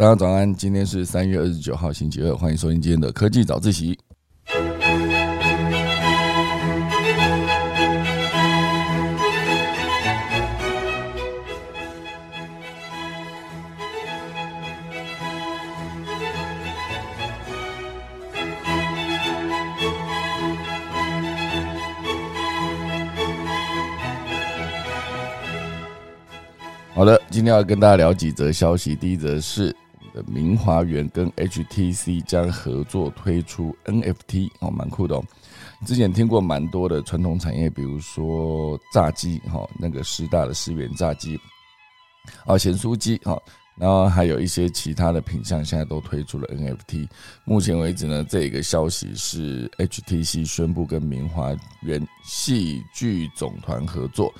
大家早安，今天是三月二十九号星期二，欢迎收听今天的科技早自习。好的，今天要跟大家聊几则消息。第一则是的明华园跟 HTC 将合作推出 NFT 哦，蛮酷的哦。之前听过蛮多的传统产业，比如说炸鸡哈，那个师大的师园炸鸡，哦咸酥鸡哈，然后还有一些其他的品相，现在都推出了 NFT。目前为止呢，这个消息是 HTC 宣布跟明华园戏剧总团合作。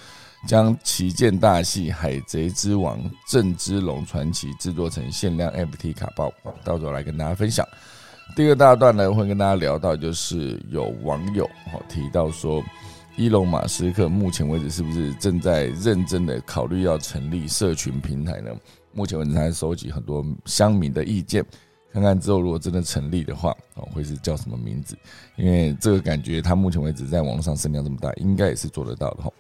将旗舰大戏《海贼之王：郑之龙传奇》制作成限量 FT 卡包，到时候来跟大家分享。第二大段呢，会跟大家聊到，就是有网友提到说，伊隆马斯克目前为止是不是正在认真的考虑要成立社群平台呢？目前为止，他收集很多乡民的意见，看看之后如果真的成立的话，哦会是叫什么名字？因为这个感觉，他目前为止在网络上声量这么大，应该也是做得到的哈。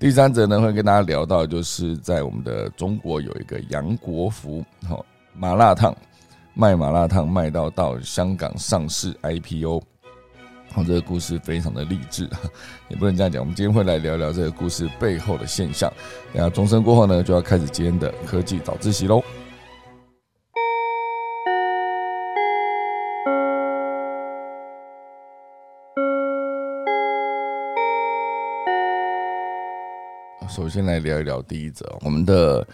第三则呢，会跟大家聊到，就是在我们的中国有一个杨国福，好麻辣烫卖麻辣烫卖到到香港上市 IPO，好这个故事非常的励志，也不能这样讲。我们今天会来聊聊这个故事背后的现象。等下钟声过后呢，就要开始今天的科技早自习喽。首先来聊一聊第一则，我们的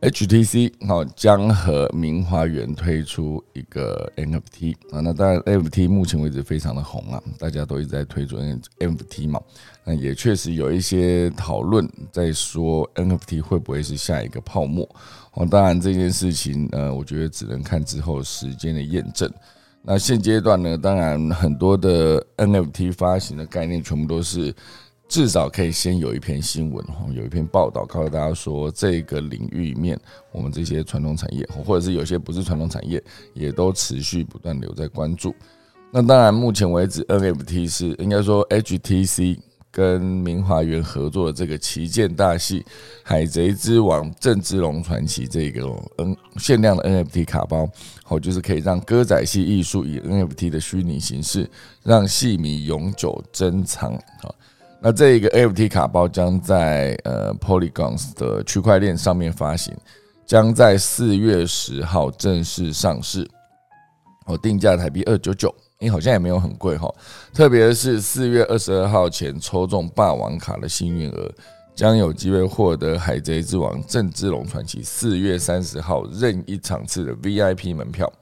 HTC 好将和明华园推出一个 NFT 啊，那当然 NFT 目前为止非常的红啊，大家都一直在推出 NFT 嘛，那也确实有一些讨论在说 NFT 会不会是下一个泡沫哦，当然这件事情呃，我觉得只能看之后时间的验证。那现阶段呢，当然很多的 NFT 发行的概念全部都是。至少可以先有一篇新闻哈，有一篇报道告诉大家说，这个领域里面，我们这些传统产业，或者是有些不是传统产业，也都持续不断留在关注。那当然，目前为止，NFT 是应该说 HTC 跟明华园合作的这个旗舰大戏《海贼之王：郑之龙传奇》这个 N 限量的 NFT 卡包，好，就是可以让歌仔戏艺术以 NFT 的虚拟形式，让戏迷永久珍藏啊。那这一个 NFT 卡包将在呃 Polygons 的区块链上面发行，将在四月十号正式上市。我定价台币二九九，哎，好像也没有很贵哈。特别是四月二十二号前抽中霸王卡的幸运儿，将有机会获得《海贼之王：郑之龙传奇》四月三十号任意场次的 VIP 门票。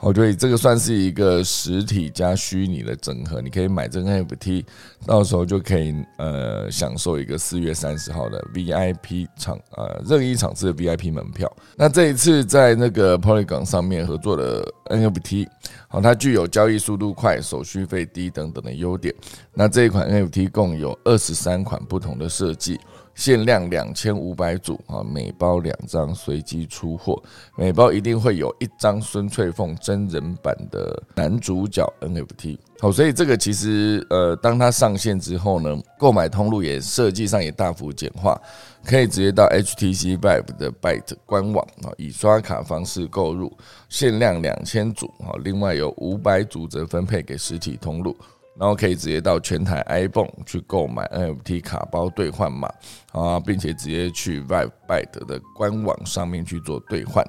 哦，对这个算是一个实体加虚拟的整合，你可以买这个 NFT，到时候就可以呃享受一个四月三十号的 VIP 场呃任意场次的 VIP 门票。那这一次在那个 Polygon 上面合作的 NFT，好，它具有交易速度快、手续费低等等的优点。那这一款 NFT 共有二十三款不同的设计。限量两千五百组啊，每包两张，随机出货。每包一定会有一张孙翠凤真人版的男主角 NFT。好，所以这个其实呃，当它上线之后呢，购买通路也设计上也大幅简化，可以直接到 HTC Vive 的 Byte 官网啊，以刷卡方式购入，限量两千组啊，另外有五百组则分配给实体通路。然后可以直接到全台 iPhone 去购买 NFT 卡包兑换码啊，并且直接去 Vibe Byte 的官网上面去做兑换。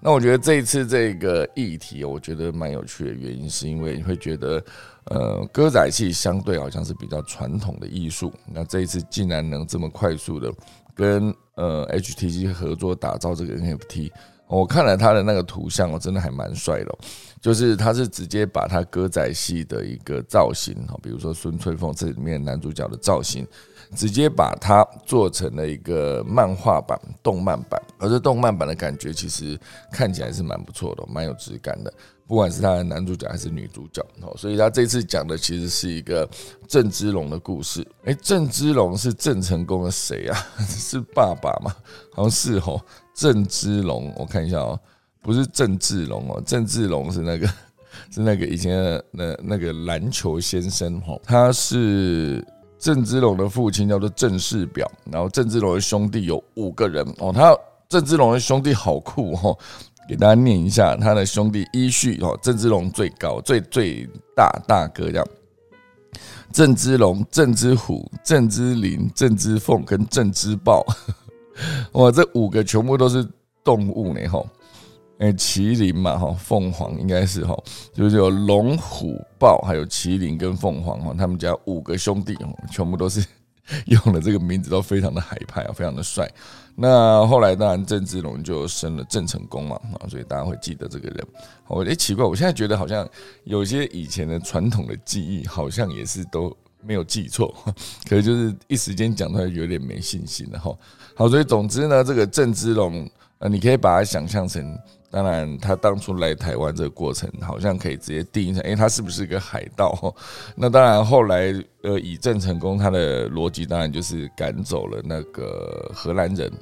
那我觉得这一次这个议题，我觉得蛮有趣的原因，是因为你会觉得，呃，歌仔戏相对好像是比较传统的艺术，那这一次竟然能这么快速的跟呃 HTC 合作打造这个 NFT。我看了他的那个图像，我真的还蛮帅的，就是他是直接把他歌仔戏的一个造型哈，比如说孙翠凤这里面男主角的造型，直接把它做成了一个漫画版、动漫版，而这动漫版的感觉其实看起来是蛮不错的，蛮有质感的。不管是他的男主角还是女主角哦，所以他这次讲的其实是一个郑芝龙的故事。诶，郑芝龙是郑成功的谁啊？是爸爸吗？好像是哦。郑芝龙，我看一下哦，不是郑志龙哦，郑志龙是那个是那个以前的那那个篮球先生哦，他是郑芝龙的父亲叫做郑世表，然后郑芝龙的兄弟有五个人。哦，他郑芝龙的兄弟好酷哦，给大家念一下他的兄弟依序哦，郑芝龙最高最最大大哥这样。郑芝龙、郑芝虎、郑芝林、郑芝凤跟郑芝豹，哇，这五个全部都是动物呢，吼，哎，麒麟嘛，哈，凤凰应该是哈，就是有龙、虎、豹，还有麒麟跟凤凰哈，他们家五个兄弟，全部都是。用的这个名字都非常的海派啊，非常的帅。那后来当然郑芝龙就升了郑成功嘛啊，所以大家会记得这个人。我哎奇怪，我现在觉得好像有些以前的传统的记忆好像也是都没有记错，可是就是一时间讲出来有点没信心了哈。好，所以总之呢，这个郑芝龙呃，你可以把它想象成。当然，他当初来台湾这个过程，好像可以直接定义成，哎，他是不是一个海盗？那当然，后来呃，以郑成功他的逻辑，当然就是赶走了那个荷兰人。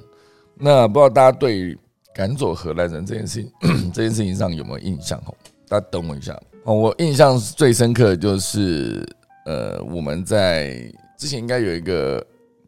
那不知道大家对赶走荷兰人这件事情，这件事情上有没有印象？哦，大家等我一下。哦，我印象最深刻的就是，呃，我们在之前应该有一个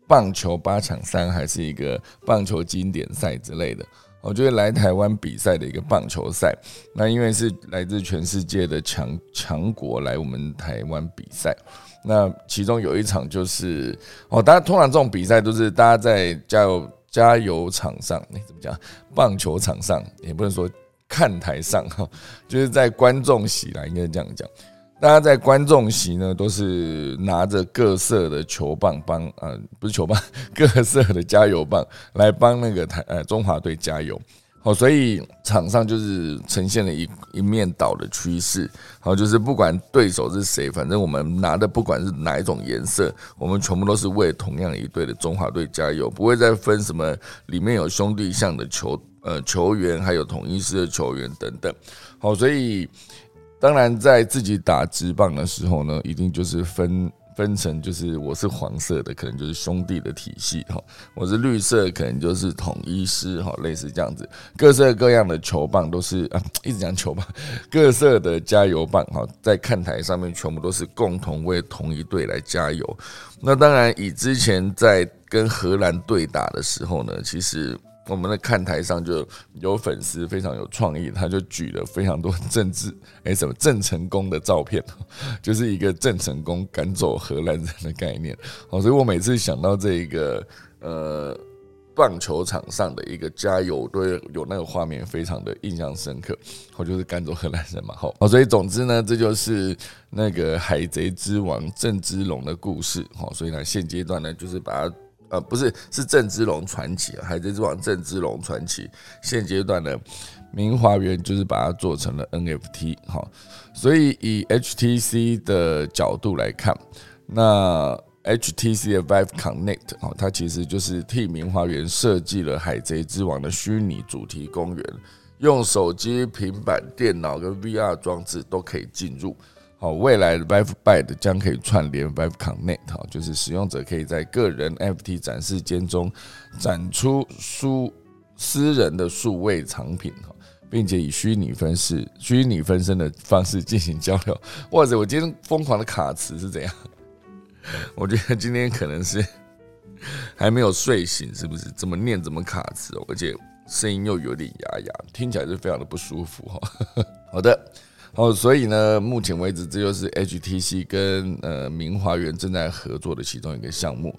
棒球八强三，还是一个棒球经典赛之类的。我觉得来台湾比赛的一个棒球赛，那因为是来自全世界的强强国来我们台湾比赛，那其中有一场就是哦，大家通常这种比赛都是大家在加油加油场上，你怎么讲？棒球场上也不能说看台上哈，就是在观众席啦，应该这样讲。大家在观众席呢，都是拿着各色的球棒帮啊，不是球棒，各色的加油棒来帮那个台呃中华队加油。好，所以场上就是呈现了一一面倒的趋势。好，就是不管对手是谁，反正我们拿的不管是哪一种颜色，我们全部都是为同样一队的中华队加油，不会再分什么里面有兄弟像的球呃球员，还有统一师的球员等等。好，所以。当然，在自己打直棒的时候呢，一定就是分分成，就是我是黄色的，可能就是兄弟的体系哈；我是绿色，可能就是统一师哈，类似这样子。各色各样的球棒都是啊，一直讲球棒，各色的加油棒哈，在看台上面全部都是共同为同一队来加油。那当然，以之前在跟荷兰对打的时候呢，其实。我们的看台上就有粉丝非常有创意，他就举了非常多政治 哎什么郑成功的照片，就是一个郑成功赶走荷兰人的概念。哦，所以我每次想到这一个呃棒球场上的一个加油，都有那个画面，非常的印象深刻。我就是赶走荷兰人嘛，好，所以总之呢，这就是那个海贼之王郑芝龙的故事。好，所以呢，现阶段呢，就是把它。呃，不是，是郑芝龙传奇，海贼之王郑芝龙传奇。现阶段的明华园就是把它做成了 NFT 哈，所以以 HTC 的角度来看，那 HTC 的 Vive Connect 哈，它其实就是替明华园设计了海贼之王的虚拟主题公园，用手机、平板电脑跟 VR 装置都可以进入。好，未来的 Vive Byte 将可以串联 Vive Connect，哈，就是使用者可以在个人 FT 展示间中展出数私人的数位藏品，哈，并且以虚拟分式、虚拟分身的方式进行交流。哇塞，我今天疯狂的卡词是怎样？我觉得今天可能是 还没有睡醒，是不是？怎么念怎么卡词，而且声音又有点哑哑，听起来是非常的不舒服，哈。好的。哦，所以呢，目前为止，这就是 HTC 跟呃明华园正在合作的其中一个项目。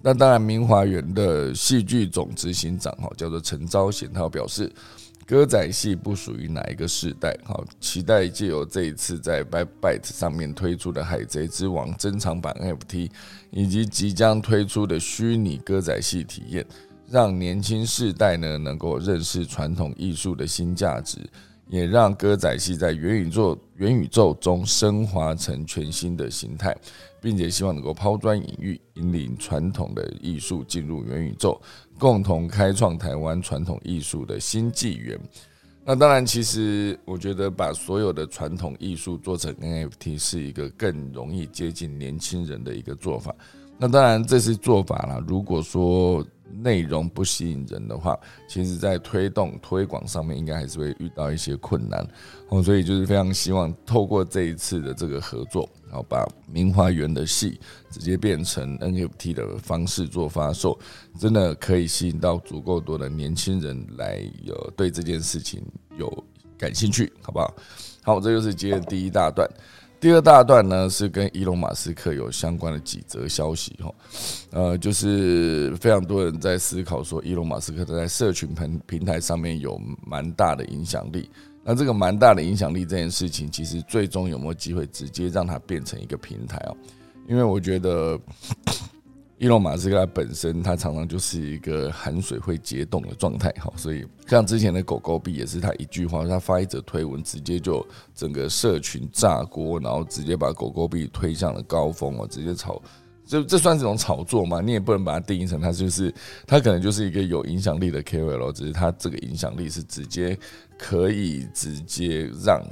那当然，明华园的戏剧总执行长哈叫做陈昭贤，他表示，歌仔戏不属于哪一个世代，好，期待借由这一次在 Byte 上面推出的《海贼之王》珍藏版 FT，以及即将推出的虚拟歌仔戏体验，让年轻世代呢能够认识传统艺术的新价值。也让歌仔戏在元宇宙元宇宙中升华成全新的形态，并且希望能够抛砖引玉，引领传统的艺术进入元宇宙，共同开创台湾传统艺术的新纪元。那当然，其实我觉得把所有的传统艺术做成 NFT 是一个更容易接近年轻人的一个做法。那当然，这是做法啦。如果说内容不吸引人的话，其实在推动推广上面应该还是会遇到一些困难哦。所以就是非常希望透过这一次的这个合作，然后把明华园的戏直接变成 NFT 的方式做发售，真的可以吸引到足够多的年轻人来有对这件事情有感兴趣，好不好？好，这就是今天第一大段。第二大段呢是跟伊隆马斯克有相关的几则消息哈，呃，就是非常多人在思考说，伊隆马斯克在社群平平台上面有蛮大的影响力。那这个蛮大的影响力这件事情，其实最终有没有机会直接让它变成一个平台哦？因为我觉得。伊隆马斯克他本身，他常常就是一个含水会结冻的状态，哈，所以像之前的狗狗币也是他一句话，他发一则推文，直接就整个社群炸锅，然后直接把狗狗币推向了高峰哦，直接炒，这这算是种炒作吗？你也不能把它定义成他就是他可能就是一个有影响力的 KOL，只是他这个影响力是直接可以直接让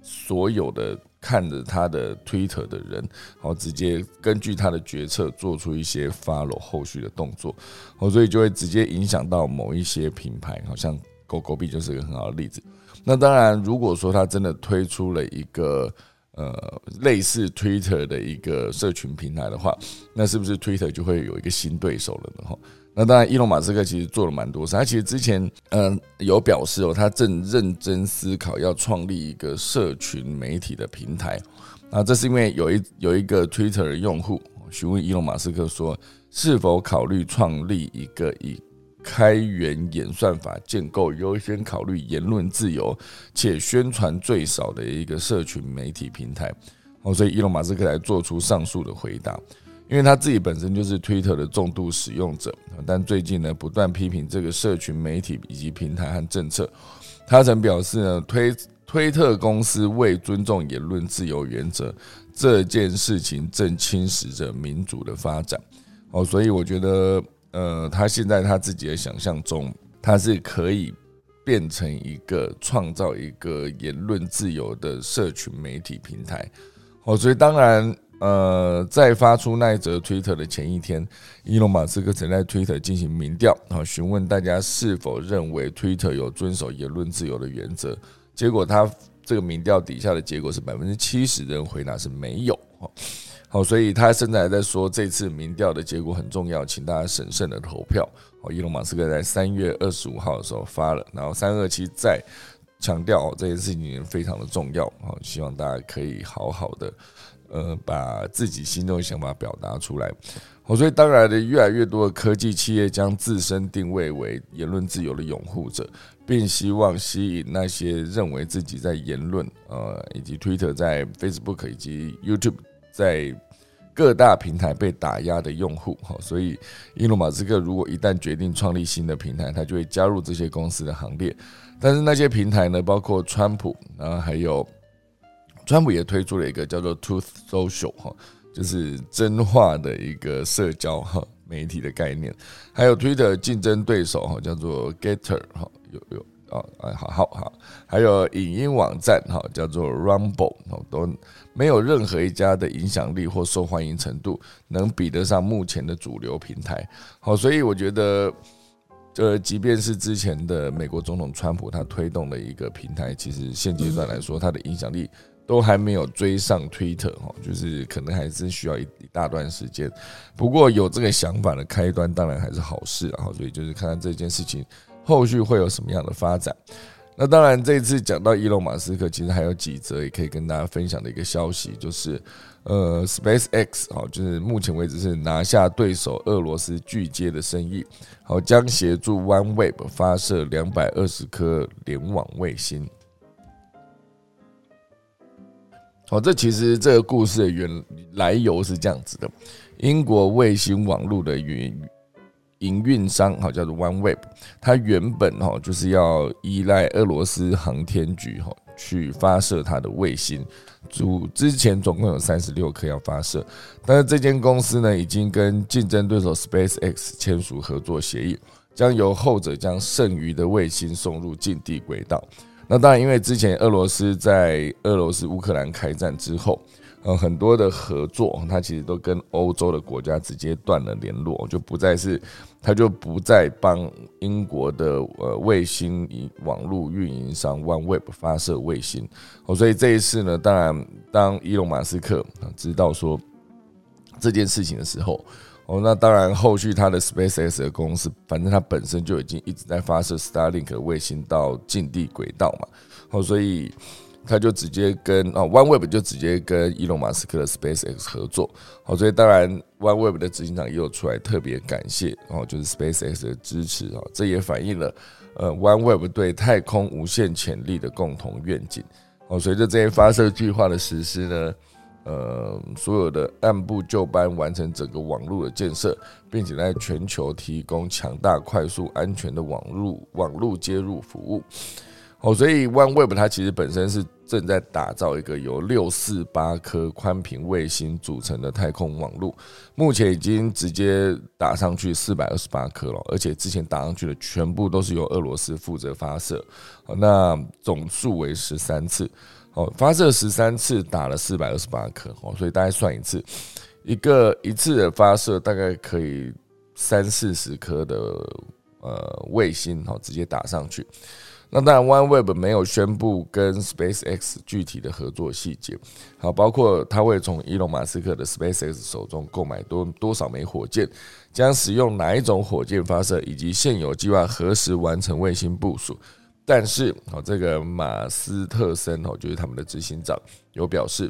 所有的。看着他的 Twitter 的人，然后直接根据他的决策做出一些 follow 后续的动作，哦，所以就会直接影响到某一些品牌，好像狗狗币就是一个很好的例子。那当然，如果说他真的推出了一个呃类似 Twitter 的一个社群平台的话，那是不是 Twitter 就会有一个新对手了呢？哈。那当然，伊隆马斯克其实做了蛮多事。他其实之前，嗯，有表示哦，他正认真思考要创立一个社群媒体的平台。那，这是因为有一有一个 Twitter 的用户询问伊隆马斯克说，是否考虑创立一个以开源演算法建构、优先考虑言论自由且宣传最少的一个社群媒体平台。哦，所以伊隆马斯克来做出上述的回答。因为他自己本身就是 Twitter 的重度使用者，但最近呢不断批评这个社群媒体以及平台和政策。他曾表示呢，推推特公司未尊重言论自由原则这件事情正侵蚀着民主的发展。哦，所以我觉得，呃，他现在他自己的想象中，他是可以变成一个创造一个言论自由的社群媒体平台。哦，所以当然。呃，在发出那一则 Twitter 的前一天，伊隆马斯克曾在 Twitter 进行民调，啊，询问大家是否认为 Twitter 有遵守言论自由的原则。结果他这个民调底下的结果是百分之七十人回答是没有。好，所以他现在还在说这次民调的结果很重要，请大家审慎的投票。哦，伊隆马斯克在三月二十五号的时候发了，然后三二七再强调这件事情非常的重要。好，希望大家可以好好的。呃，把自己心中的想法表达出来。好，所以当然的，越来越多的科技企业将自身定位为言论自由的拥护者，并希望吸引那些认为自己在言论，呃，以及 Twitter、在 Facebook 以及 YouTube 在各大平台被打压的用户。好，所以伊隆马斯克如果一旦决定创立新的平台，他就会加入这些公司的行列。但是那些平台呢，包括川普，然后还有。川普也推出了一个叫做 Truth Social 哈，就是真话的一个社交哈媒体的概念，还有 Twitter 竞争对手哈叫做 Getter 哈，有有啊哎好好好，还有影音网站哈叫做 Rumble 哦，都没有任何一家的影响力或受欢迎程度能比得上目前的主流平台。好，所以我觉得，呃，即便是之前的美国总统川普他推动的一个平台，其实现阶段来说，它的影响力。都还没有追上 Twitter 哈，就是可能还是需要一一大段时间。不过有这个想法的开端，当然还是好事啊。所以就是看看这件事情后续会有什么样的发展。那当然，这次讲到伊隆马斯克，其实还有几则也可以跟大家分享的一个消息，就是呃，Space X 哈，就是目前为止是拿下对手俄罗斯巨接的生意，好将协助 OneWeb 发射两百二十颗联网卫星。哦，这其实这个故事的原来由是这样子的：英国卫星网络的营营运商，哈，叫做 OneWeb，它原本哈就是要依赖俄罗斯航天局哈去发射它的卫星，主之前总共有三十六颗要发射，但是这间公司呢已经跟竞争对手 SpaceX 签署合作协议，将由后者将剩余的卫星送入近地轨道。那当然，因为之前俄罗斯在俄罗斯乌克兰开战之后，呃，很多的合作，它其实都跟欧洲的国家直接断了联络，就不再是，它就不再帮英国的呃卫星网络运营商 OneWeb 发射卫星。所以这一次呢，当然当伊隆马斯克知道说这件事情的时候，哦，那当然后续他的 SpaceX 的公司，反正它本身就已经一直在发射 Starlink 的卫星到近地轨道嘛。哦，所以。他就直接跟啊，OneWeb 就直接跟伊隆马斯克的 SpaceX 合作，好，所以当然 OneWeb 的执行长也有出来特别感谢，哦，就是 SpaceX 的支持啊，这也反映了呃 OneWeb 对太空无限潜力的共同愿景。哦，随着这些发射计划的实施呢，呃，所有的按部就班完成整个网络的建设，并且在全球提供强大、快速、安全的网络网络接入服务。哦，所以 OneWeb 它其实本身是正在打造一个由六四八颗宽频卫星组成的太空网络，目前已经直接打上去四百二十八颗了，而且之前打上去的全部都是由俄罗斯负责发射，那总数为十三次，哦，发射十三次打了四百二十八颗，哦，所以大概算一次，一个一次的发射大概可以三四十颗的呃卫星，哦，直接打上去。那当然，OneWeb 没有宣布跟 SpaceX 具体的合作细节，好，包括他会从伊隆马斯克的 SpaceX 手中购买多多少枚火箭，将使用哪一种火箭发射，以及现有计划何时完成卫星部署。但是，好，这个马斯特森哦，就是他们的执行长，有表示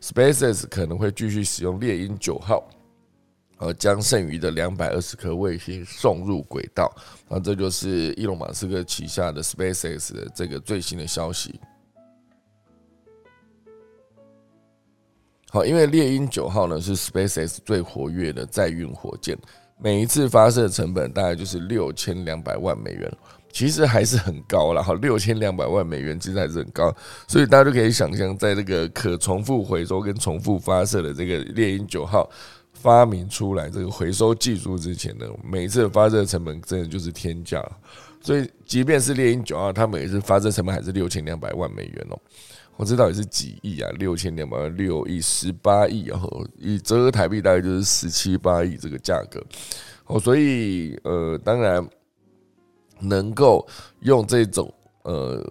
，SpaceX 可能会继续使用猎鹰九号。呃，将剩余的两百二十颗卫星送入轨道，那这就是伊隆马斯克旗下的 SpaceX 的这个最新的消息。好，因为猎鹰九号呢是 SpaceX 最活跃的载运火箭，每一次发射成本大概就是六千两百万美元，其实还是很高了。哈，六千两百万美元其实还是很高，所以大家就可以想象，在这个可重复回收跟重复发射的这个猎鹰九号。发明出来这个回收技术之前呢，每一次发射成本真的就是天价，所以即便是猎鹰九号，它每次发射成本还是六千两百万美元哦。我知道也是几亿啊，六千两百万六亿十八亿，然后以折合台币大概就是十七八亿这个价格哦。所以呃，当然能够用这种呃。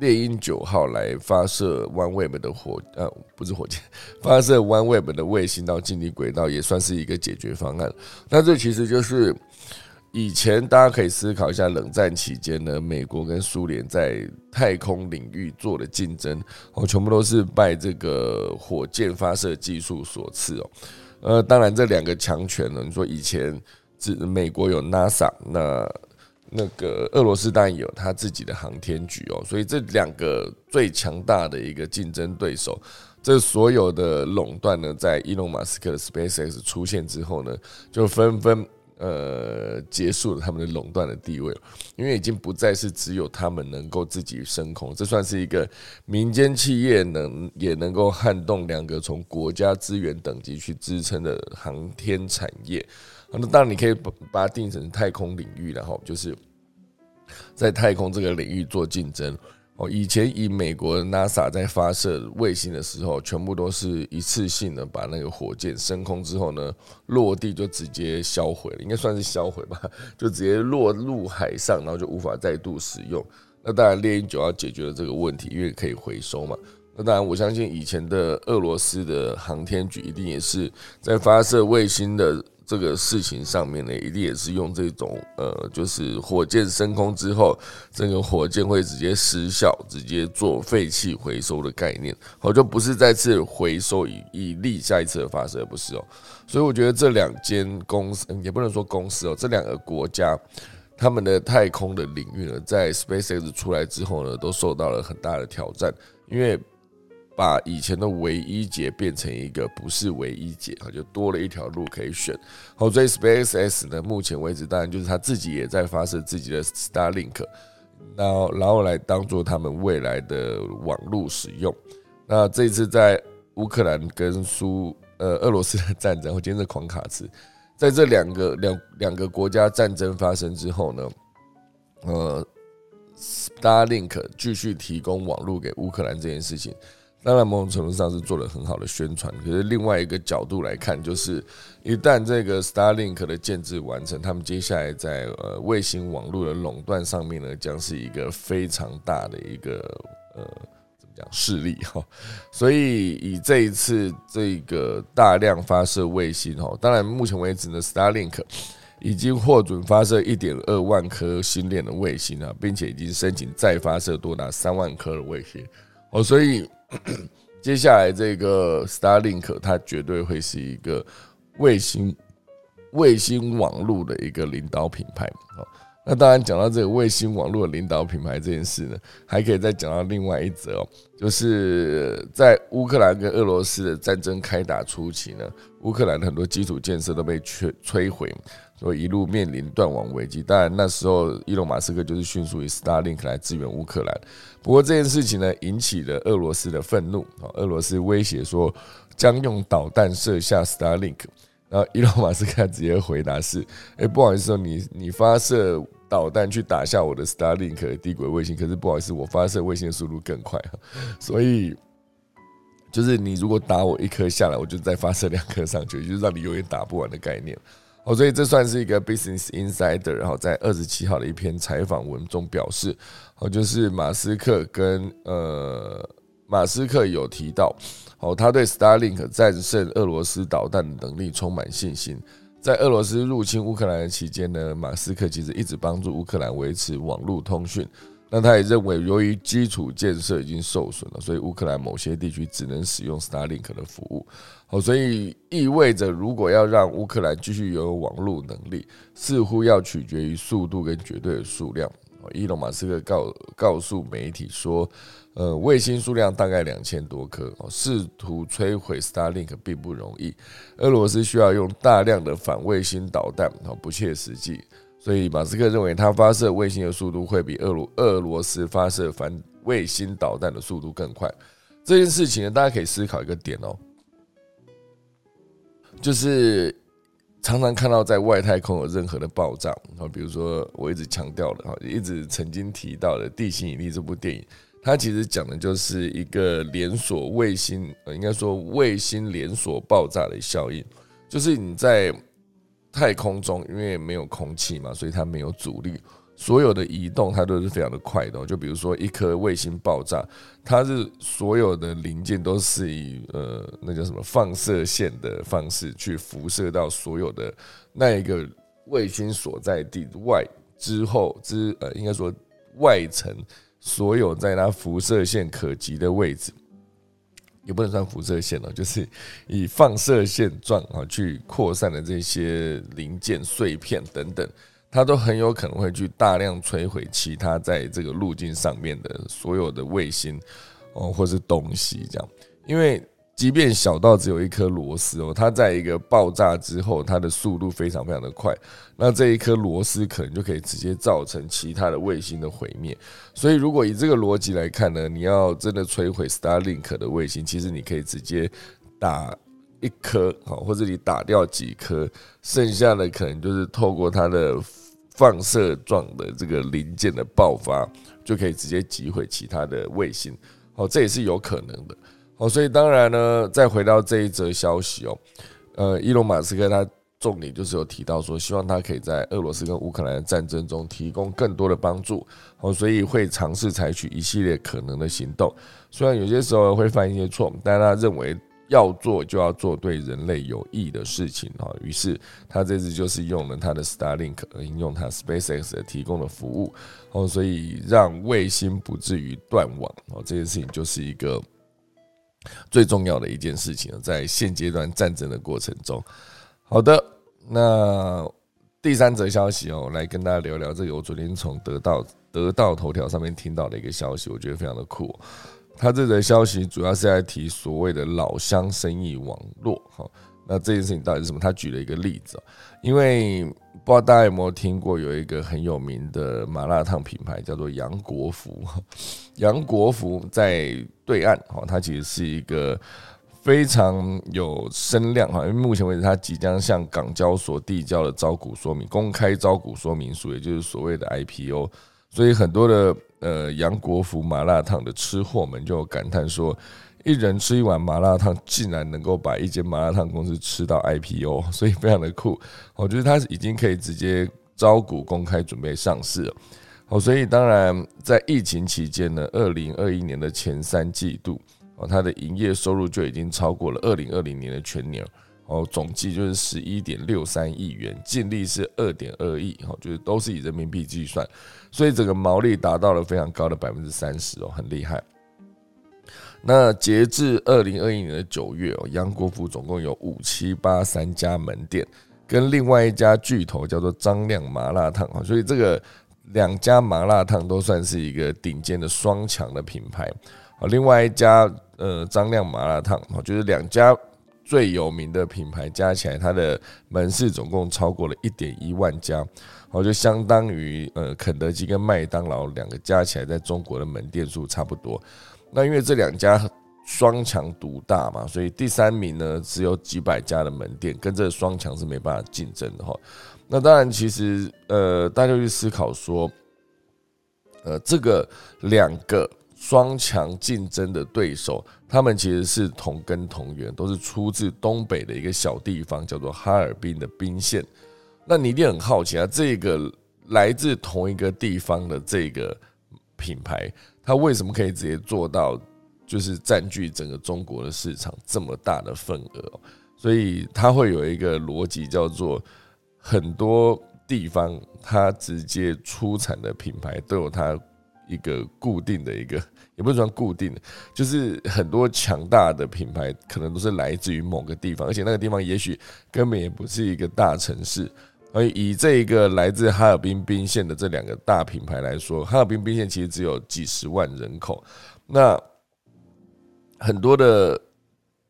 猎鹰九号来发射 OneWeb 的火呃不是火箭，发射 OneWeb 的卫星到近地轨道也算是一个解决方案。那这其实就是以前大家可以思考一下，冷战期间呢，美国跟苏联在太空领域做的竞争，哦，全部都是拜这个火箭发射技术所赐哦。呃，当然这两个强权呢，你说以前是美国有 NASA 那。那个俄罗斯当然有他自己的航天局哦，所以这两个最强大的一个竞争对手，这所有的垄断呢，在伊隆马斯克的 SpaceX 出现之后呢，就纷纷呃结束了他们的垄断的地位，因为已经不再是只有他们能够自己升空，这算是一个民间企业能也能够撼动两个从国家资源等级去支撑的航天产业。那当然，你可以把把它定成太空领域，然后就是在太空这个领域做竞争哦。以前以美国 NASA 在发射卫星的时候，全部都是一次性的把那个火箭升空之后呢，落地就直接销毁了，应该算是销毁吧，就直接落入海上，然后就无法再度使用。那当然，猎鹰九要解决了这个问题，因为可以回收嘛。那当然，我相信以前的俄罗斯的航天局一定也是在发射卫星的。这个事情上面呢，一定也是用这种呃，就是火箭升空之后，这个火箭会直接失效，直接做废气回收的概念，好，就不是再次回收以以利下一次的发射，不是哦。所以我觉得这两间公司也不能说公司哦，这两个国家他们的太空的领域呢，在 SpaceX 出来之后呢，都受到了很大的挑战，因为。把以前的唯一解变成一个不是唯一解啊，就多了一条路可以选。好，所以 SpaceX 呢，目前为止当然就是他自己也在发射自己的 Starlink，然后然后来当做他们未来的网络使用。那这次在乌克兰跟苏呃俄罗斯的战争，我今天是狂卡词，在这两个两两个国家战争发生之后呢，呃，Starlink 继续提供网络给乌克兰这件事情。当然某种程度上是做了很好的宣传。可是另外一个角度来看，就是一旦这个 Starlink 的建制完成，他们接下来在呃卫星网络的垄断上面呢，将是一个非常大的一个呃。讲势力哈，所以以这一次这个大量发射卫星哈，当然目前为止呢，Starlink 已经获准发射一点二万颗星链的卫星啊，并且已经申请再发射多达三万颗的卫星哦，所以接下来这个 Starlink 它绝对会是一个卫星卫星网络的一个领导品牌哦。那当然，讲到这个卫星网络的领导品牌这件事呢，还可以再讲到另外一则哦，就是在乌克兰跟俄罗斯的战争开打初期呢，乌克兰的很多基础建设都被摧摧毁，所以一路面临断网危机。当然那时候，伊隆马斯克就是迅速以 Starlink 来支援乌克兰。不过这件事情呢，引起了俄罗斯的愤怒啊，俄罗斯威胁说将用导弹射下 Starlink。然后伊隆马斯克直接回答是：哎，不好意思，你你发射导弹去打下我的 Starlink 低轨卫星，可是不好意思，我发射卫星的速度更快，所以就是你如果打我一颗下来，我就再发射两颗上去，就是让你永远打不完的概念。哦，所以这算是一个 Business Insider，然后在二十七号的一篇采访文中表示，哦，就是马斯克跟呃。马斯克有提到，哦，他对 Starlink 战胜俄罗斯导弹的能力充满信心。在俄罗斯入侵乌克兰的期间呢，马斯克其实一直帮助乌克兰维持网络通讯。那他也认为，由于基础建设已经受损了，所以乌克兰某些地区只能使用 Starlink 的服务。好，所以意味着，如果要让乌克兰继续拥有网络能力，似乎要取决于速度跟绝对的数量。伊隆马斯克告告诉媒体说。呃，卫星数量大概两千多颗，试图摧毁 Starlink 并不容易。俄罗斯需要用大量的反卫星导弹，不切实际。所以马斯克认为，他发射卫星的速度会比俄罗俄罗斯发射反卫星导弹的速度更快。这件事情呢，大家可以思考一个点哦，就是常常看到在外太空有任何的爆炸啊，比如说我一直强调的哈，一直曾经提到的《地心引力》这部电影。它其实讲的就是一个连锁卫星，呃，应该说卫星连锁爆炸的效应，就是你在太空中，因为没有空气嘛，所以它没有阻力，所有的移动它都是非常的快的。就比如说一颗卫星爆炸，它是所有的零件都是以呃那叫什么放射线的方式去辐射到所有的那一个卫星所在地外之后之呃，应该说外层。所有在它辐射线可及的位置，也不能算辐射线了，就是以放射线状啊去扩散的这些零件碎片等等，它都很有可能会去大量摧毁其他在这个路径上面的所有的卫星哦，或是东西这样，因为。即便小到只有一颗螺丝哦，它在一个爆炸之后，它的速度非常非常的快。那这一颗螺丝可能就可以直接造成其他的卫星的毁灭。所以，如果以这个逻辑来看呢，你要真的摧毁 Starlink 的卫星，其实你可以直接打一颗好，或者你打掉几颗，剩下的可能就是透过它的放射状的这个零件的爆发，就可以直接击毁其他的卫星。好，这也是有可能的。哦，所以当然呢，再回到这一则消息哦，呃，伊隆马斯克他重点就是有提到说，希望他可以在俄罗斯跟乌克兰的战争中提供更多的帮助，哦，所以会尝试采取一系列可能的行动，虽然有些时候会犯一些错误，但他认为要做就要做对人类有益的事情啊，于是他这次就是用了他的 Starlink，应用他 SpaceX 提供的服务，哦，所以让卫星不至于断网，哦，这件事情就是一个。最重要的一件事情在现阶段战争的过程中。好的，那第三则消息哦，来跟大家聊聊这个。我昨天从得到得到头条上面听到的一个消息，我觉得非常的酷。他这则消息主要是在提所谓的老乡生意网络。哈，那这件事情到底是什么？他举了一个例子，因为不知道大家有没有听过，有一个很有名的麻辣烫品牌叫做杨国福。杨国福在对岸，哈，它其实是一个非常有声量哈，因为目前为止，它即将向港交所递交了招股说明，公开招股说明书，也就是所谓的 IPO，所以很多的呃杨国福麻辣烫的吃货们就感叹说，一人吃一碗麻辣烫，竟然能够把一间麻辣烫公司吃到 IPO，所以非常的酷。我觉得他已经可以直接招股公开准备上市了。哦，所以当然在疫情期间呢，二零二一年的前三季度，哦，它的营业收入就已经超过了二零二零年的全年。哦，总计就是十一点六三亿元，净利是二点二亿，哈，就是都是以人民币计算，所以整个毛利达到了非常高的百分之三十哦，很厉害。那截至二零二一年的九月哦，杨国福总共有五七八三家门店，跟另外一家巨头叫做张亮麻辣烫啊，所以这个两家麻辣烫都算是一个顶尖的双强的品牌啊。另外一家呃张亮麻辣烫啊，就是两家。最有名的品牌加起来，它的门市总共超过了一点一万家，后，就相当于呃肯德基跟麦当劳两个加起来在中国的门店数差不多。那因为这两家双强独大嘛，所以第三名呢只有几百家的门店，跟这双强是没办法竞争的哈。那当然，其实呃大家去思考说，呃这个两个。双强竞争的对手，他们其实是同根同源，都是出自东北的一个小地方，叫做哈尔滨的宾县。那你一定很好奇啊，这个来自同一个地方的这个品牌，它为什么可以直接做到，就是占据整个中国的市场这么大的份额？所以它会有一个逻辑，叫做很多地方它直接出产的品牌都有它一个固定的一个。也不是说固定的，就是很多强大的品牌可能都是来自于某个地方，而且那个地方也许根本也不是一个大城市。而以这一个来自哈尔滨宾县的这两个大品牌来说，哈尔滨宾县其实只有几十万人口，那很多的。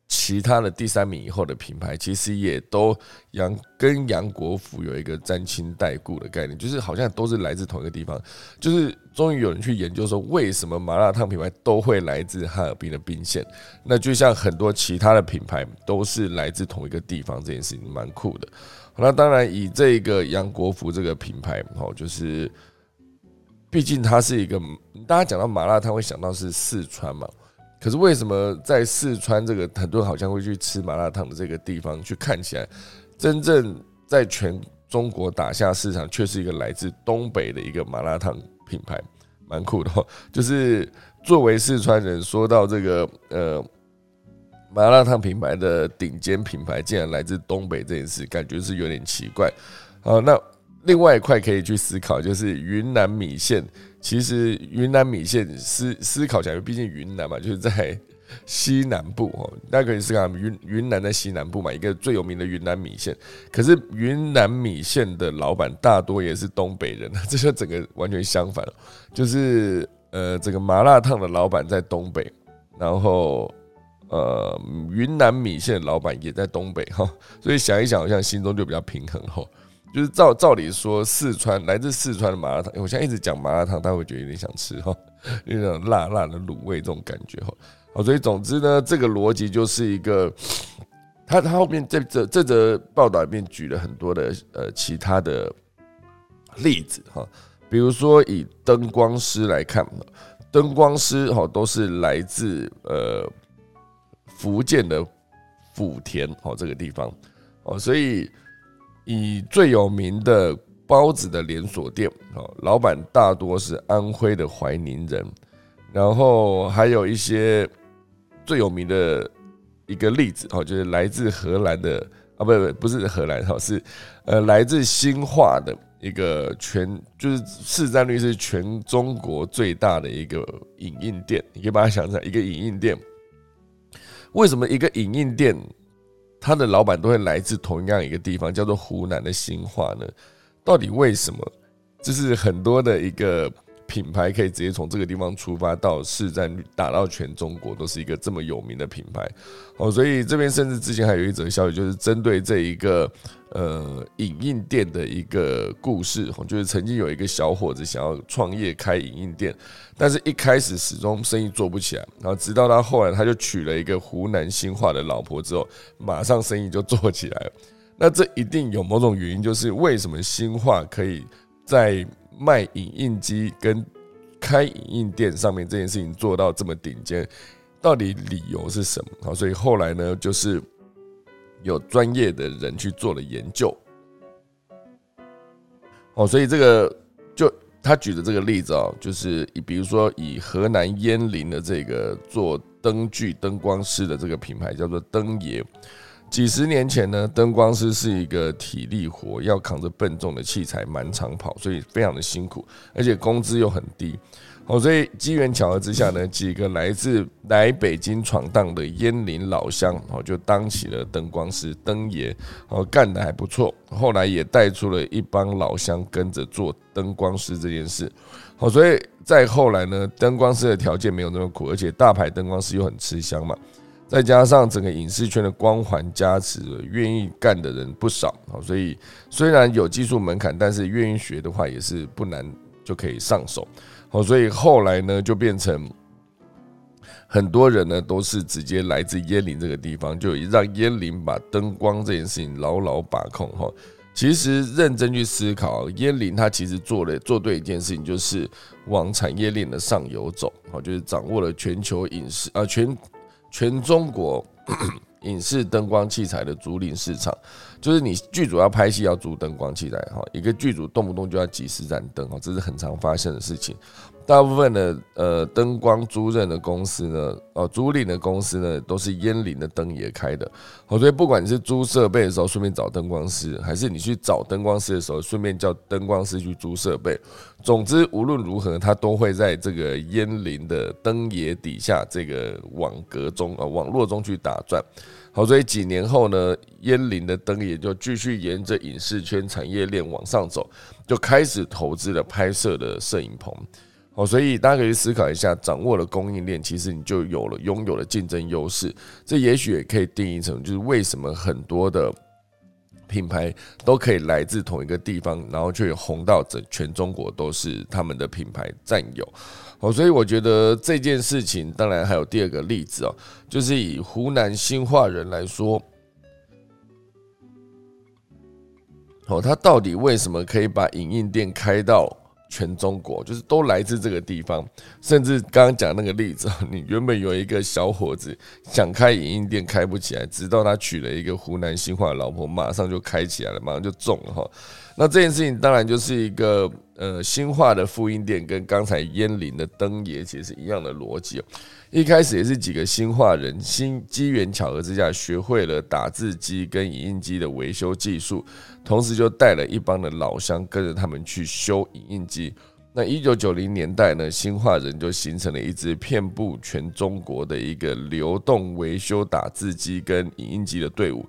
其他的第三名以后的品牌，其实也都杨跟杨国福有一个沾亲带故的概念，就是好像都是来自同一个地方。就是终于有人去研究说，为什么麻辣烫品牌都会来自哈尔滨的宾县？那就像很多其他的品牌都是来自同一个地方，这件事情蛮酷的。那当然，以这个杨国福这个品牌，哦，就是毕竟它是一个大家讲到麻辣烫会想到是四川嘛。可是为什么在四川这个很多人好像会去吃麻辣烫的这个地方，去看起来真正在全中国打下市场，却是一个来自东北的一个麻辣烫品牌，蛮酷的。就是作为四川人，说到这个呃麻辣烫品牌的顶尖品牌，竟然来自东北这件事，感觉是有点奇怪。好，那另外一块可以去思考，就是云南米线。其实云南米线思思考起来，毕竟云南嘛，就是在西南部哦。大家可以思考，云云南在西南部嘛，一个最有名的云南米线。可是云南米线的老板大多也是东北人，这就整个完全相反了。就是呃，这个麻辣烫的老板在东北，然后呃，云南米线的老板也在东北哈。所以想一想，好像心中就比较平衡哈。就是照照理说，四川来自四川的麻辣烫，我现在一直讲麻辣烫，大家会觉得有点想吃哈，那种辣辣的卤味这种感觉哈。好，所以总之呢，这个逻辑就是一个，他他后面这这这则报道里面举了很多的呃其他的例子哈，比如说以灯光师来看，灯光师哈都是来自呃福建的莆田哦这个地方哦，所以。以最有名的包子的连锁店，哦，老板大多是安徽的怀宁人，然后还有一些最有名的一个例子，哦，就是来自荷兰的啊，不不不是荷兰，哈，是呃来自新化的一个全就是市占率是全中国最大的一个影印店，你可以把它想成一个影印店。为什么一个影印店？它的老板都会来自同样一个地方，叫做湖南的新化呢。到底为什么？这是很多的一个。品牌可以直接从这个地方出发到市占率打到全中国，都是一个这么有名的品牌哦。所以这边甚至之前还有一则消息，就是针对这一个呃影印店的一个故事就是曾经有一个小伙子想要创业开影印店，但是一开始始终生意做不起来，然后直到他后来他就娶了一个湖南新化的老婆之后，马上生意就做起来了。那这一定有某种原因，就是为什么新化可以在卖影印机跟开影印店上面这件事情做到这么顶尖，到底理由是什么？好，所以后来呢，就是有专业的人去做了研究。哦，所以这个就他举的这个例子啊，就是比如说以河南鄢陵的这个做灯具灯光师的这个品牌叫做灯爷。几十年前呢，灯光师是一个体力活，要扛着笨重的器材满场跑，所以非常的辛苦，而且工资又很低。哦，所以机缘巧合之下呢，几个来自来北京闯荡的烟林老乡，哦，就当起了灯光师灯爷，哦，干得还不错。后来也带出了一帮老乡跟着做灯光师这件事。好，所以再后来呢，灯光师的条件没有那么苦，而且大牌灯光师又很吃香嘛。再加上整个影视圈的光环加持，愿意干的人不少啊。所以虽然有技术门槛，但是愿意学的话也是不难就可以上手。好，所以后来呢，就变成很多人呢都是直接来自烟林这个地方，就让烟林把灯光这件事情牢牢把控。哈，其实认真去思考，烟林它其实做了做对一件事情，就是往产业链的上游走。好，就是掌握了全球影视啊全。全中国 影视灯光器材的租赁市场，就是你剧组要拍戏要租灯光器材哈，一个剧组动不动就要几十盏灯哈，这是很常发生的事情。大部分的呃灯光租赁的公司呢，哦租赁的公司呢，都是烟林的灯也开的。好所以不管你是租设备的时候顺便找灯光师，还是你去找灯光师的时候顺便叫灯光师去租设备，总之无论如何，他都会在这个烟林的灯也底下这个网格中啊网络中去打转。好，所以几年后呢，烟林的灯也就继续沿着影视圈产业链往上走，就开始投资了拍摄的摄影棚。哦，所以大家可以思考一下，掌握了供应链，其实你就有了拥有了竞争优势。这也许也可以定义成，就是为什么很多的品牌都可以来自同一个地方，然后却红到整全中国都是他们的品牌占有。哦，所以我觉得这件事情，当然还有第二个例子哦，就是以湖南新化人来说，哦，他到底为什么可以把影印店开到？全中国就是都来自这个地方，甚至刚刚讲那个例子，你原本有一个小伙子想开影音店开不起来，直到他娶了一个湖南新化的老婆，马上就开起来了，马上就中了哈。那这件事情当然就是一个呃新化的复印店，跟刚才烟林的灯爷其实是一样的逻辑。一开始也是几个新化人，新机缘巧合之下学会了打字机跟影印机的维修技术，同时就带了一帮的老乡跟着他们去修影印机。那一九九零年代呢，新化人就形成了一支遍布全中国的一个流动维修打字机跟影印机的队伍。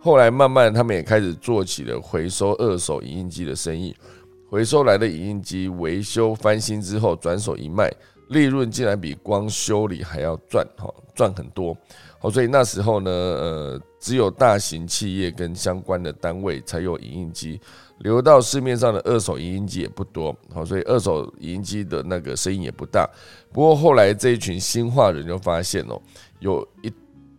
后来慢慢他们也开始做起了回收二手影印机的生意，回收来的影印机维修翻新之后转手一卖。利润竟然比光修理还要赚，哈，赚很多，好，所以那时候呢，呃，只有大型企业跟相关的单位才有影印机，流到市面上的二手影印机也不多，好，所以二手影印机的那个生意也不大。不过后来这一群新化人就发现哦，有一。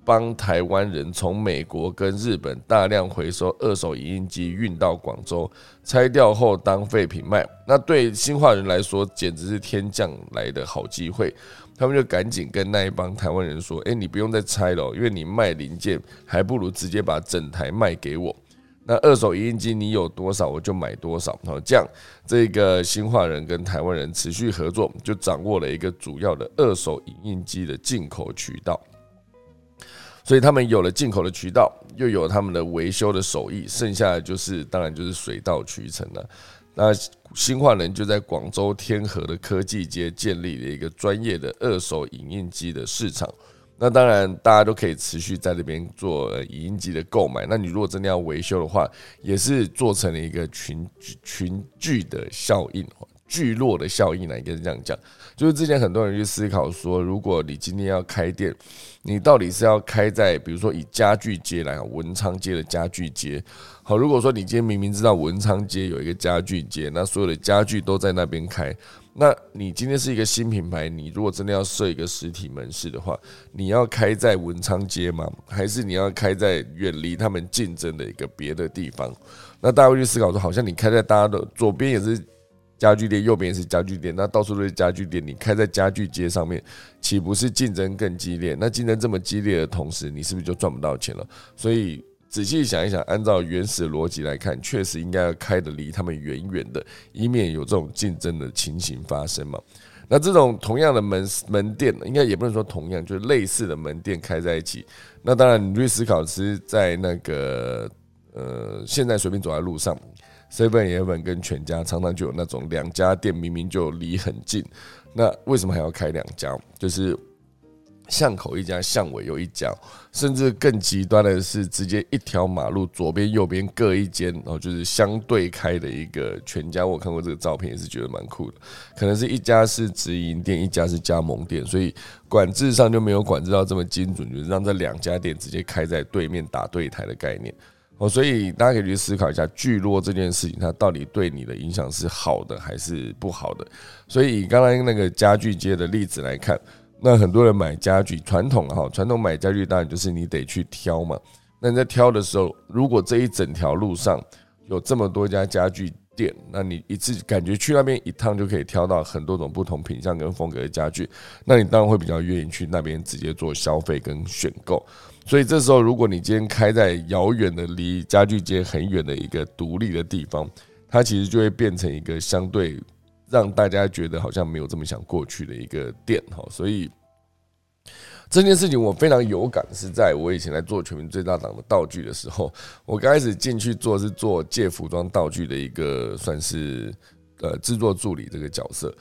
帮台湾人从美国跟日本大量回收二手影印机运到广州，拆掉后当废品卖。那对新化人来说，简直是天降来的好机会。他们就赶紧跟那一帮台湾人说：“哎，你不用再拆了，因为你卖零件还不如直接把整台卖给我。那二手影印机你有多少，我就买多少。好，这样这个新化人跟台湾人持续合作，就掌握了一个主要的二手影印机的进口渠道。”所以他们有了进口的渠道，又有他们的维修的手艺，剩下的就是当然就是水到渠成了。那新化人就在广州天河的科技街建立了一个专业的二手影印机的市场。那当然大家都可以持续在那边做影印机的购买。那你如果真的要维修的话，也是做成了一个群群聚的效应。聚落的效应呢，应该是这样讲，就是之前很多人去思考说，如果你今天要开店，你到底是要开在比如说以家具街来文昌街的家具街，好，如果说你今天明明知道文昌街有一个家具街，那所有的家具都在那边开，那你今天是一个新品牌，你如果真的要设一个实体门市的话，你要开在文昌街吗？还是你要开在远离他们竞争的一个别的地方？那大家会去思考说，好像你开在大家的左边也是。家具店，右边是家具店，那到处都是家具店，你开在家具街上面，岂不是竞争更激烈？那竞争这么激烈的同时，你是不是就赚不到钱了？所以仔细想一想，按照原始逻辑来看，确实应该要开的离他们远远的，以免有这种竞争的情形发生嘛。那这种同样的门门店，应该也不能说同样，就是类似的门店开在一起。那当然，你去思考，是在那个呃，现在随便走在路上，seven eleven 跟全家常常就有那种两家店明明就离很近，那为什么还要开两家？就是。巷口一家，巷尾有一家，甚至更极端的是，直接一条马路左边、右边各一间，然后就是相对开的一个全家。我看过这个照片，也是觉得蛮酷的。可能是一家是直营店，一家是加盟店，所以管制上就没有管制到这么精准，就是让这两家店直接开在对面打对台的概念。哦，所以大家可以去思考一下聚落这件事情，它到底对你的影响是好的还是不好的？所以以刚才那个家具街的例子来看。那很多人买家具，传统哈，传统买家具当然就是你得去挑嘛。那你在挑的时候，如果这一整条路上有这么多家家具店，那你一次感觉去那边一趟就可以挑到很多种不同品相跟风格的家具，那你当然会比较愿意去那边直接做消费跟选购。所以这时候，如果你今天开在遥远的离家具街很远的一个独立的地方，它其实就会变成一个相对。让大家觉得好像没有这么想过去的一个店哈，所以这件事情我非常有感，是在我以前在做全民最大档的道具的时候，我刚开始进去做是做借服装道具的一个算是呃制作助理这个角色，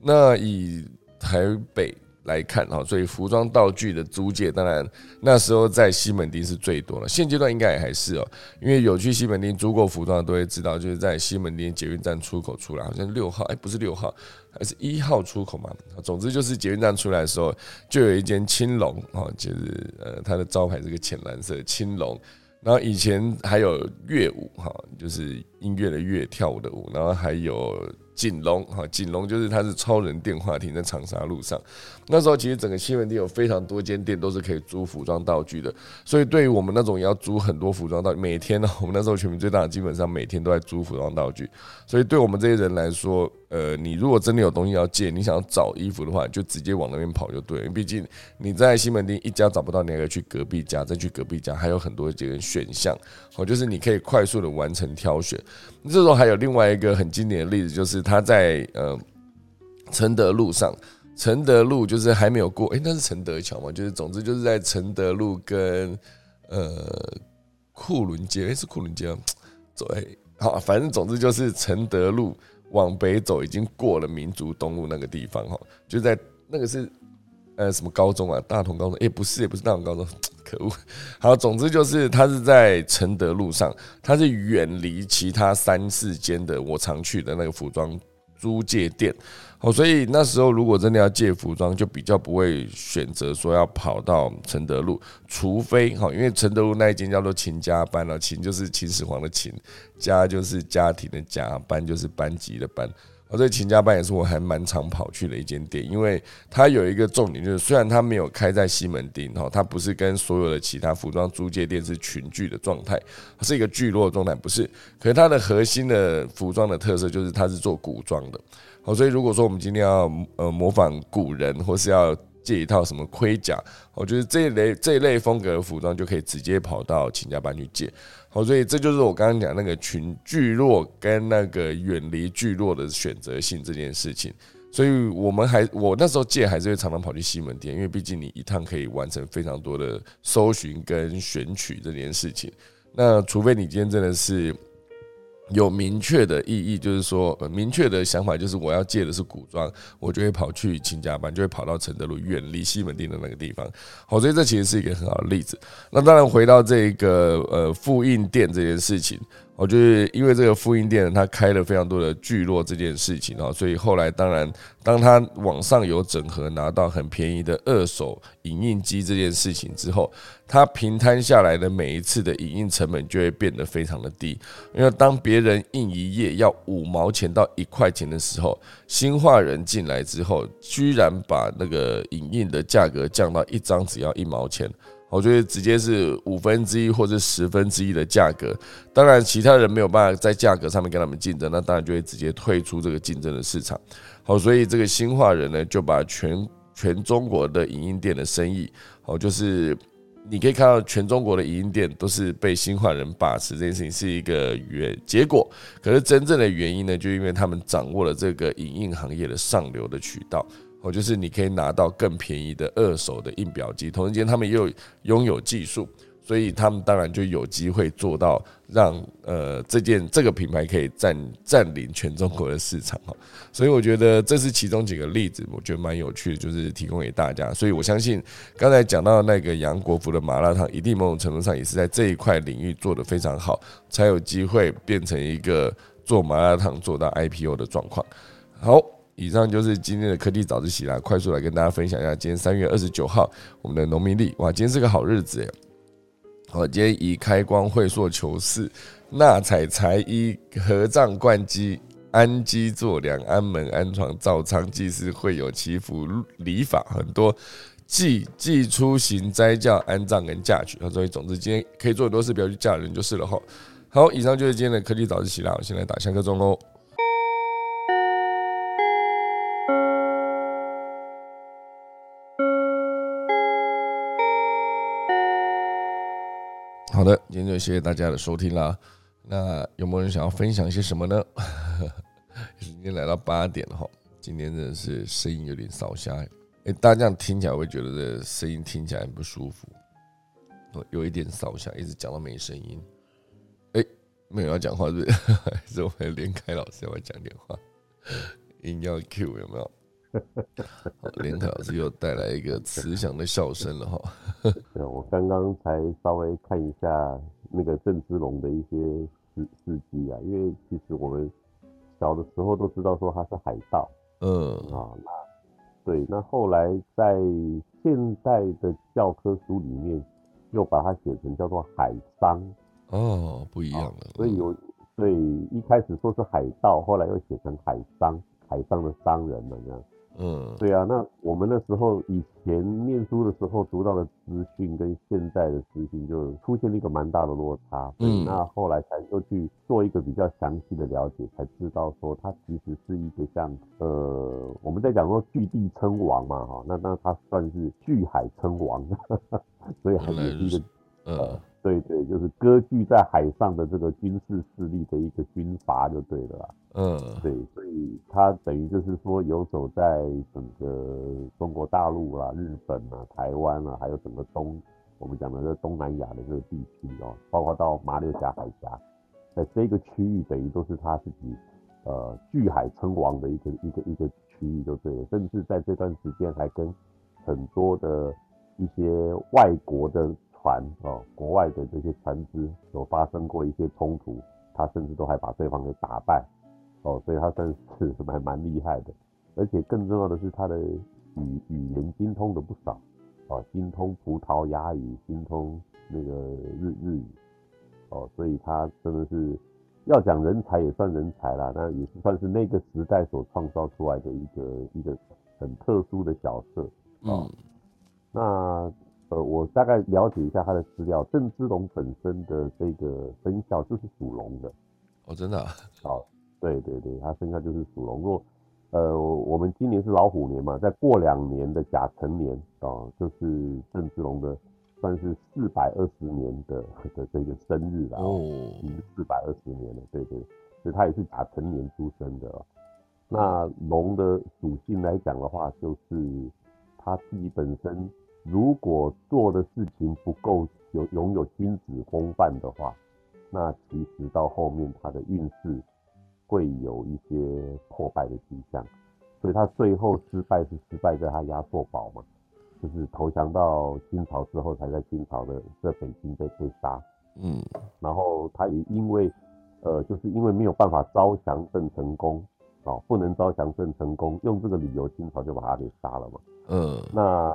那以台北。来看哈，所以服装道具的租借，当然那时候在西门町是最多了。现阶段应该也还是哦，因为有去西门町租过服装的都会知道，就是在西门町捷运站出口出来，好像六号，哎，不是六号，还是一号出口嘛。总之就是捷运站出来的时候，就有一间青龙啊，就是呃，它的招牌是个浅蓝色青龙。然后以前还有乐舞哈，就是音乐的乐，跳舞的舞，然后还有。锦龙哈，锦龙就是它是超人电话亭在长沙路上。那时候其实整个西门町有非常多间店都是可以租服装道具的，所以对于我们那种要租很多服装道具，每天呢，我们那时候全民最大的基本上每天都在租服装道具，所以对我们这些人来说。呃，你如果真的有东西要借，你想要找衣服的话，就直接往那边跑就对了。毕竟你在西门町一家找不到，你还要去隔壁家，再去隔壁家，还有很多这个选项。哦，就是你可以快速的完成挑选。这时候还有另外一个很经典的例子，就是他在呃承德路上，承德路就是还没有过，诶，那是承德桥嘛？就是总之就是在承德路跟呃库伦街，诶，是库伦街吗？走，好，反正总之就是承德路。往北走，已经过了民族东路那个地方哈，就在那个是呃什么高中啊？大同高中？哎，不是，也不是大同高中，可恶！好，总之就是它是在承德路上，它是远离其他三四间的我常去的那个服装租借店。好，所以那时候如果真的要借服装，就比较不会选择说要跑到承德路，除非哈，因为承德路那一间叫做秦家班了，秦就是秦始皇的秦，家就是家庭的家，班就是班级的班。哦，所以秦家班也是我还蛮常跑去的一间店，因为它有一个重点，就是虽然它没有开在西门町哈，它不是跟所有的其他服装租借店是群聚的状态，它是一个聚落状态，不是。可是它的核心的服装的特色就是它是做古装的。好，所以如果说我们今天要呃模仿古人，或是要借一套什么盔甲，我觉得这一类这一类风格的服装就可以直接跑到秦家班去借。哦，所以这就是我刚刚讲那个群聚落跟那个远离聚落的选择性这件事情。所以我们还我那时候借还是会常常跑去西门店，因为毕竟你一趟可以完成非常多的搜寻跟选取这件事情。那除非你今天真的是。有明确的意义，就是说，明确的想法就是我要借的是古装，我就会跑去秦家班，就会跑到承德路，远离西门町的那个地方。好，所以这其实是一个很好的例子。那当然，回到这个呃复印店这件事情。我就是因为这个复印店，他开了非常多的聚落这件事情啊，所以后来当然，当他网上有整合拿到很便宜的二手影印机这件事情之后，他平摊下来的每一次的影印成本就会变得非常的低。因为当别人印一页要五毛钱到一块钱的时候，新化人进来之后，居然把那个影印的价格降到一张只要一毛钱。我觉得直接是五分之一或者十分之一的价格。当然，其他人没有办法在价格上面跟他们竞争，那当然就会直接退出这个竞争的市场。好，所以这个新化人呢，就把全全中国的影音店的生意，好，就是你可以看到全中国的影音店都是被新化人把持，这件事情是一个原结果。可是真正的原因呢，就因为他们掌握了这个影音行业的上流的渠道。哦，就是你可以拿到更便宜的二手的印表机，同时间他们又拥有技术，所以他们当然就有机会做到让呃这件这个品牌可以占占领全中国的市场哈。所以我觉得这是其中几个例子，我觉得蛮有趣的，就是提供给大家。所以我相信刚才讲到那个杨国福的麻辣烫，一定某种程度上也是在这一块领域做得非常好，才有机会变成一个做麻辣烫做到 IPO 的状况。好。以上就是今天的科技早自习啦，快速来跟大家分享一下，今天三月二十九号，我们的农民历，哇，今天是个好日子耶。好，今天以开光会所求事，纳采裁衣，合葬灌基，安基坐梁，安门安床，造仓祭祀，会有祈福礼法，很多祭祭出行斋教安葬跟嫁娶。所以总之今天可以做很多事，不要去嫁人就是了哈。好，以上就是今天的科技早自习啦，我先来打下课钟喽。好的，今天就谢谢大家的收听啦。那有没有人想要分享一些什么呢？今天来到八点了哈，今天真的是声音有点烧瞎。哎，大家这样听起来会觉得这声音听起来很不舒服，有一点烧瞎，一直讲到没声音。哎，没有要讲话是不是？还是我们连开老师要讲点话？音要 Q 有没有？连凯老师又带来一个慈祥的笑声了哈。对，我刚刚才稍微看一下那个郑芝龙的一些事事迹啊，因为其实我们小的时候都知道说他是海盗，嗯啊，那对，那后来在现代的教科书里面又把它写成叫做海商，哦，不一样了。所以有，所以一开始说是海盗，后来又写成海商，海上的商人了这样。嗯，对啊，那我们那时候以前念书的时候读到的资讯跟现在的资讯就出现了一个蛮大的落差。嗯，那后来才又去做一个比较详细的了解，才知道说它其实是一个像呃，我们在讲说巨地称王嘛，哈，那那它算是巨海称王，所以还是一个呃。对对，就是割据在海上的这个军事势力的一个军阀就对了啦。嗯，对，所以他等于就是说游走在整个中国大陆啦、日本啊、台湾啊，还有整个东我们讲的这东南亚的这个地区哦，包括到马六甲海峡，在这个区域等于都是他自己呃据海称王的一个一个一个区域就对了，甚至在这段时间还跟很多的一些外国的。船哦，国外的这些船只有发生过一些冲突，他甚至都还把对方给打败哦，所以他算是蛮蛮厉害的。而且更重要的是，他的语语言精通的不少哦，精通葡萄牙语，精通那个日日语哦，所以他真的是要讲人才也算人才啦，那也是算是那个时代所创造出来的一个一个很特殊的角色哦。那。呃，我大概了解一下他的资料。郑芝龙本身的这个生肖就是属龙的。哦，真的？好，对对对，他生肖就是属龙。若呃，我们今年是老虎年嘛，再过两年的甲辰年啊，就是郑芝龙的算是四百二十年的的这个生日了。哦，已经四百二十年了，对对。所以他也是甲辰年出生的。那龙的属性来讲的话，就是他自己本身。如果做的事情不够有拥有君子风范的话，那其实到后面他的运势会有一些破败的迹象。所以他最后失败是失败在他压错宝嘛，就是投降到清朝之后才在清朝的在北京被被杀。嗯，然后他也因为呃就是因为没有办法招降郑成功，哦不能招降郑成功，用这个理由清朝就把他给杀了嘛。嗯，那。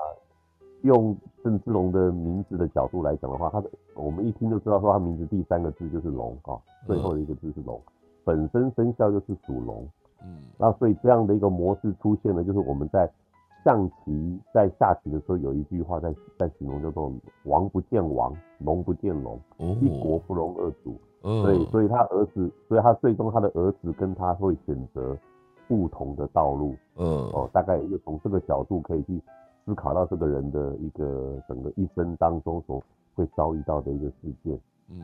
用郑芝龙的名字的角度来讲的话，他的我们一听就知道说他名字第三个字就是龙啊，最后的一个字是龙，本身生肖就是属龙，嗯，那所以这样的一个模式出现了，就是我们在象棋在下棋的时候有一句话在在形容叫做“王不见王，龙不见龙，一国不容二主”。嗯所以，所以他儿子，所以他最终他的儿子跟他会选择不同的道路。嗯，哦，大概就从这个角度可以去思考到这个人的一个整个一生当中所会遭遇到的一个事件。嗯，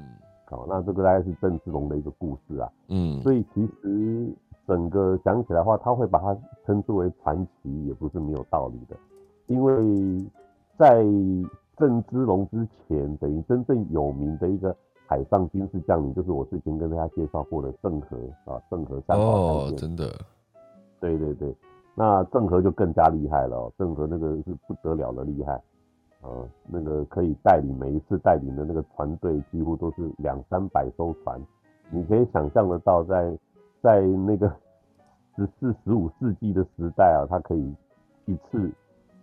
好，那这个大概是郑芝龙的一个故事啊。嗯，所以其实整个想起来的话，他会把它称之为传奇，也不是没有道理的，因为在郑芝龙之前，等于真正有名的一个。海上军事将领就是我之前跟大家介绍过的郑和啊，郑和三宝哦，真的，对对对，那郑和就更加厉害了，郑和那个是不得了的厉害，呃，那个可以带领每一次带领的那个船队几乎都是两三百艘船，你可以想象得到，在在那个十四十五世纪的时代啊，他可以一次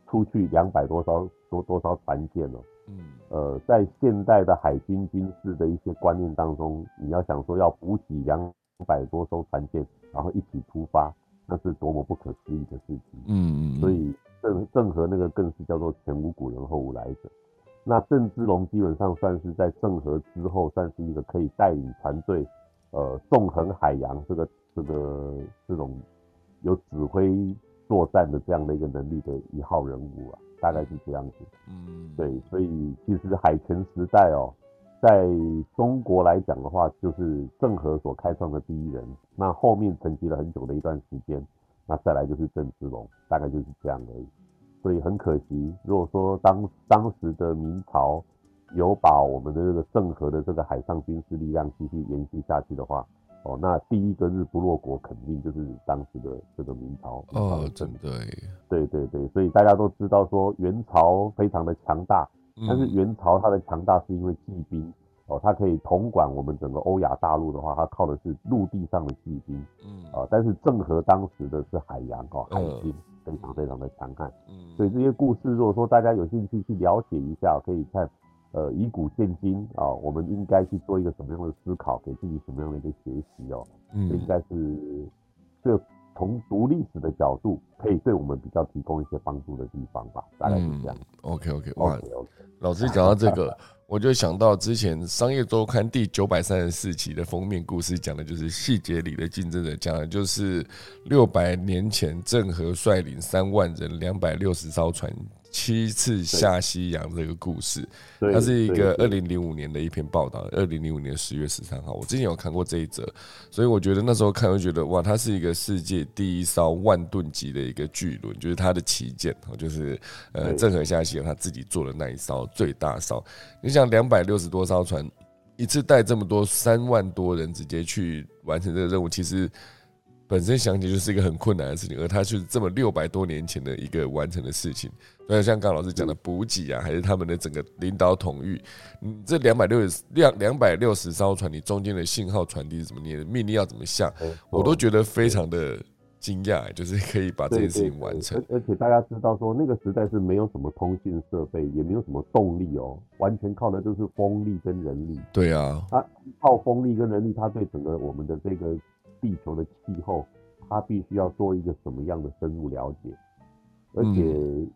出去两百多艘多多少船舰哦。嗯，呃，在现代的海军军事的一些观念当中，你要想说要补给两百多艘船舰，然后一起出发，那是多么不可思议的事情。嗯嗯。所以郑郑和那个更是叫做前无古人后无来者。那郑芝龙基本上算是在郑和之后，算是一个可以带领船队，呃，纵横海洋这个这个这种有指挥作战的这样的一个能力的一号人物啊。大概是这样子，嗯，对，所以其实海权时代哦，在中国来讲的话，就是郑和所开创的第一人。那后面沉寂了很久的一段时间，那再来就是郑芝龙，大概就是这样而已。所以很可惜，如果说当当时的明朝有把我们的这个郑和的这个海上军事力量继续延续下去的话，哦，那第一个日不落国肯定就是当时的这个明朝哦，真的，对对对，所以大家都知道说元朝非常的强大，但是元朝它的强大是因为骑兵哦，它可以统管我们整个欧亚大陆的话，它靠的是陆地上的骑兵，嗯。啊，但是郑和当时的是海洋哦，海军非常非常的强悍，嗯，所以这些故事如果说大家有兴趣去了解一下，可以看。呃，以古鉴今啊，我们应该去做一个什么样的思考，给自己什么样的一个学习哦？嗯，应该是就从读历史的角度，可以对我们比较提供一些帮助的地方吧。大概是这样。OK OK，哇，老师讲到这个，我就想到之前《商业周刊》第九百三十四期的封面故事，讲的就是细节里的竞争者，讲的就是六百年前郑和率领三万人，两百六十艘船。七次下西洋这个故事，它是一个二零零五年的一篇报道，二零零五年十月十三号，我之前有看过这一则，所以我觉得那时候看会觉得哇，它是一个世界第一艘万吨级的一个巨轮，就是它的旗舰，就是呃郑和下西洋他自己做的那一艘最大艘。你想两百六十多艘船，一次带这么多三万多人直接去完成这个任务，其实。本身想起就是一个很困难的事情，而他是这么六百多年前的一个完成的事情。所以像刚老师讲的补给啊，还是他们的整个领导统御，嗯，这两百六十两两百六十艘船，你中间的信号传递是怎么？你的命令要怎么下？我都觉得非常的惊讶，就是可以把这件事情完成。而且大家知道说，那个时代是没有什么通信设备，也没有什么动力哦，完全靠的就是风力跟人力。对啊，它靠风力跟人力，它对整个我们的这个。地球的气候，它必须要做一个什么样的深入了解，而且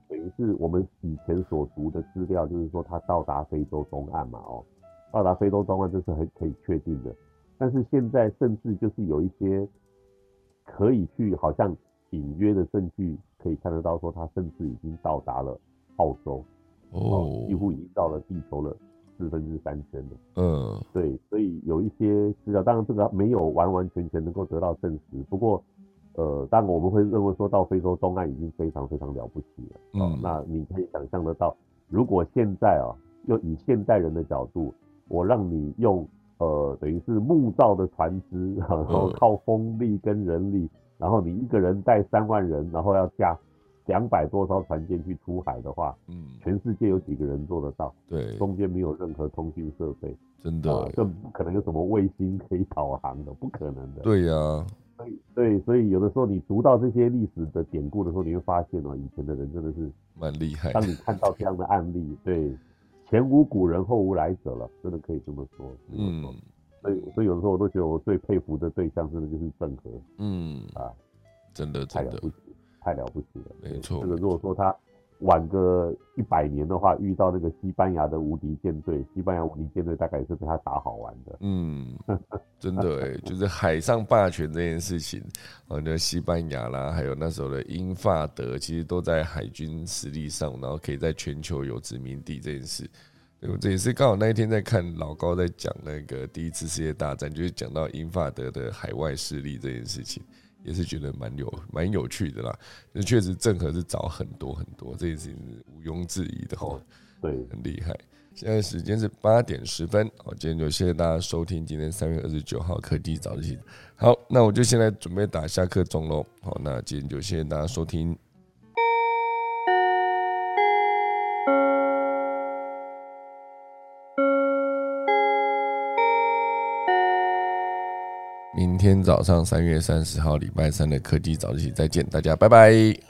等于是我们以前所读的资料，就是说它到达非洲东岸嘛，哦，到达非洲东岸这是很可以确定的。但是现在甚至就是有一些可以去好像隐约的证据，可以看得到说它甚至已经到达了澳洲，哦，几乎已经到了地球了。四分之三圈的，嗯，对，所以有一些资料，当然这个没有完完全全能够得到证实。不过，呃，当然我们会认为说到非洲东岸已经非常非常了不起了。嗯，那你可以想象得到，如果现在啊，又以现代人的角度，我让你用呃，等于是木造的船只，然后靠风力跟人力，然后你一个人带三万人，然后要加。两百多艘船舰去出海的话，嗯，全世界有几个人做得到？对，中间没有任何通讯设备，真的，更不可能有什么卫星可以导航的，不可能的。对呀，所以，对，所以有的时候你读到这些历史的典故的时候，你会发现哦，以前的人真的是蛮厉害。当你看到这样的案例，对，前无古人后无来者了，真的可以这么说。嗯，所以，所以有的时候我都觉得我最佩服的对象，真的就是郑和。嗯，啊，真的，真的。太了不起了。没错，这个如果说他晚个一百年的话，遇到那个西班牙的无敌舰队，西班牙无敌舰队大概也是被他打好玩的。嗯，真的哎，就是海上霸权这件事情，啊，那西班牙啦，还有那时候的英法德，其实都在海军实力上，然后可以在全球有殖民地这件事。对，这也是刚好那一天在看老高在讲那个第一次世界大战，就是讲到英法德的海外势力这件事情，也是觉得蛮有蛮有趣的啦。那确实郑和是早很多很多，这件事情是毋庸置疑的哦。对，很厉害。现在时间是八点十分，好，今天就谢谢大家收听今天三月二十九号科技早自习。好，那我就现在准备打下课钟喽。好，那今天就谢谢大家收听。明天早上三月三十号礼拜三的科技早自习再见，大家拜拜。